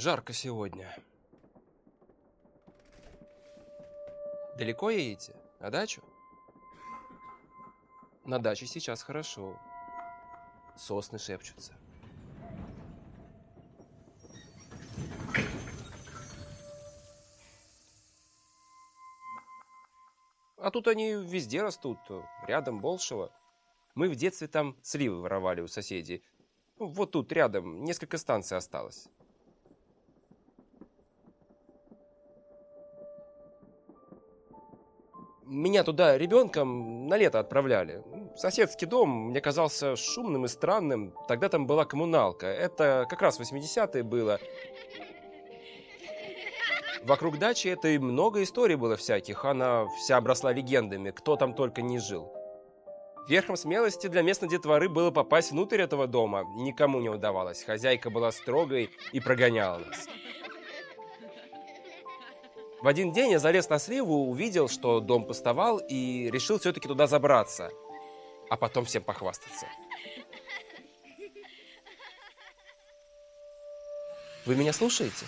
Жарко сегодня. Далеко едете? На дачу? На даче сейчас хорошо. Сосны шепчутся. А тут они везде растут. Рядом Болшево. Мы в детстве там сливы воровали у соседей. Ну, вот тут рядом несколько станций осталось. Меня туда ребенком на лето отправляли. Соседский дом мне казался шумным и странным. Тогда там была коммуналка. Это как раз 80-е было. Вокруг дачи это и много историй было всяких. Она вся обросла легендами, кто там только не жил. Верхом смелости для местной детворы было попасть внутрь этого дома. Никому не удавалось. Хозяйка была строгой и прогоняла нас. В один день я залез на сливу, увидел, что дом пустовал, и решил все-таки туда забраться, а потом всем похвастаться. Вы меня слушаете?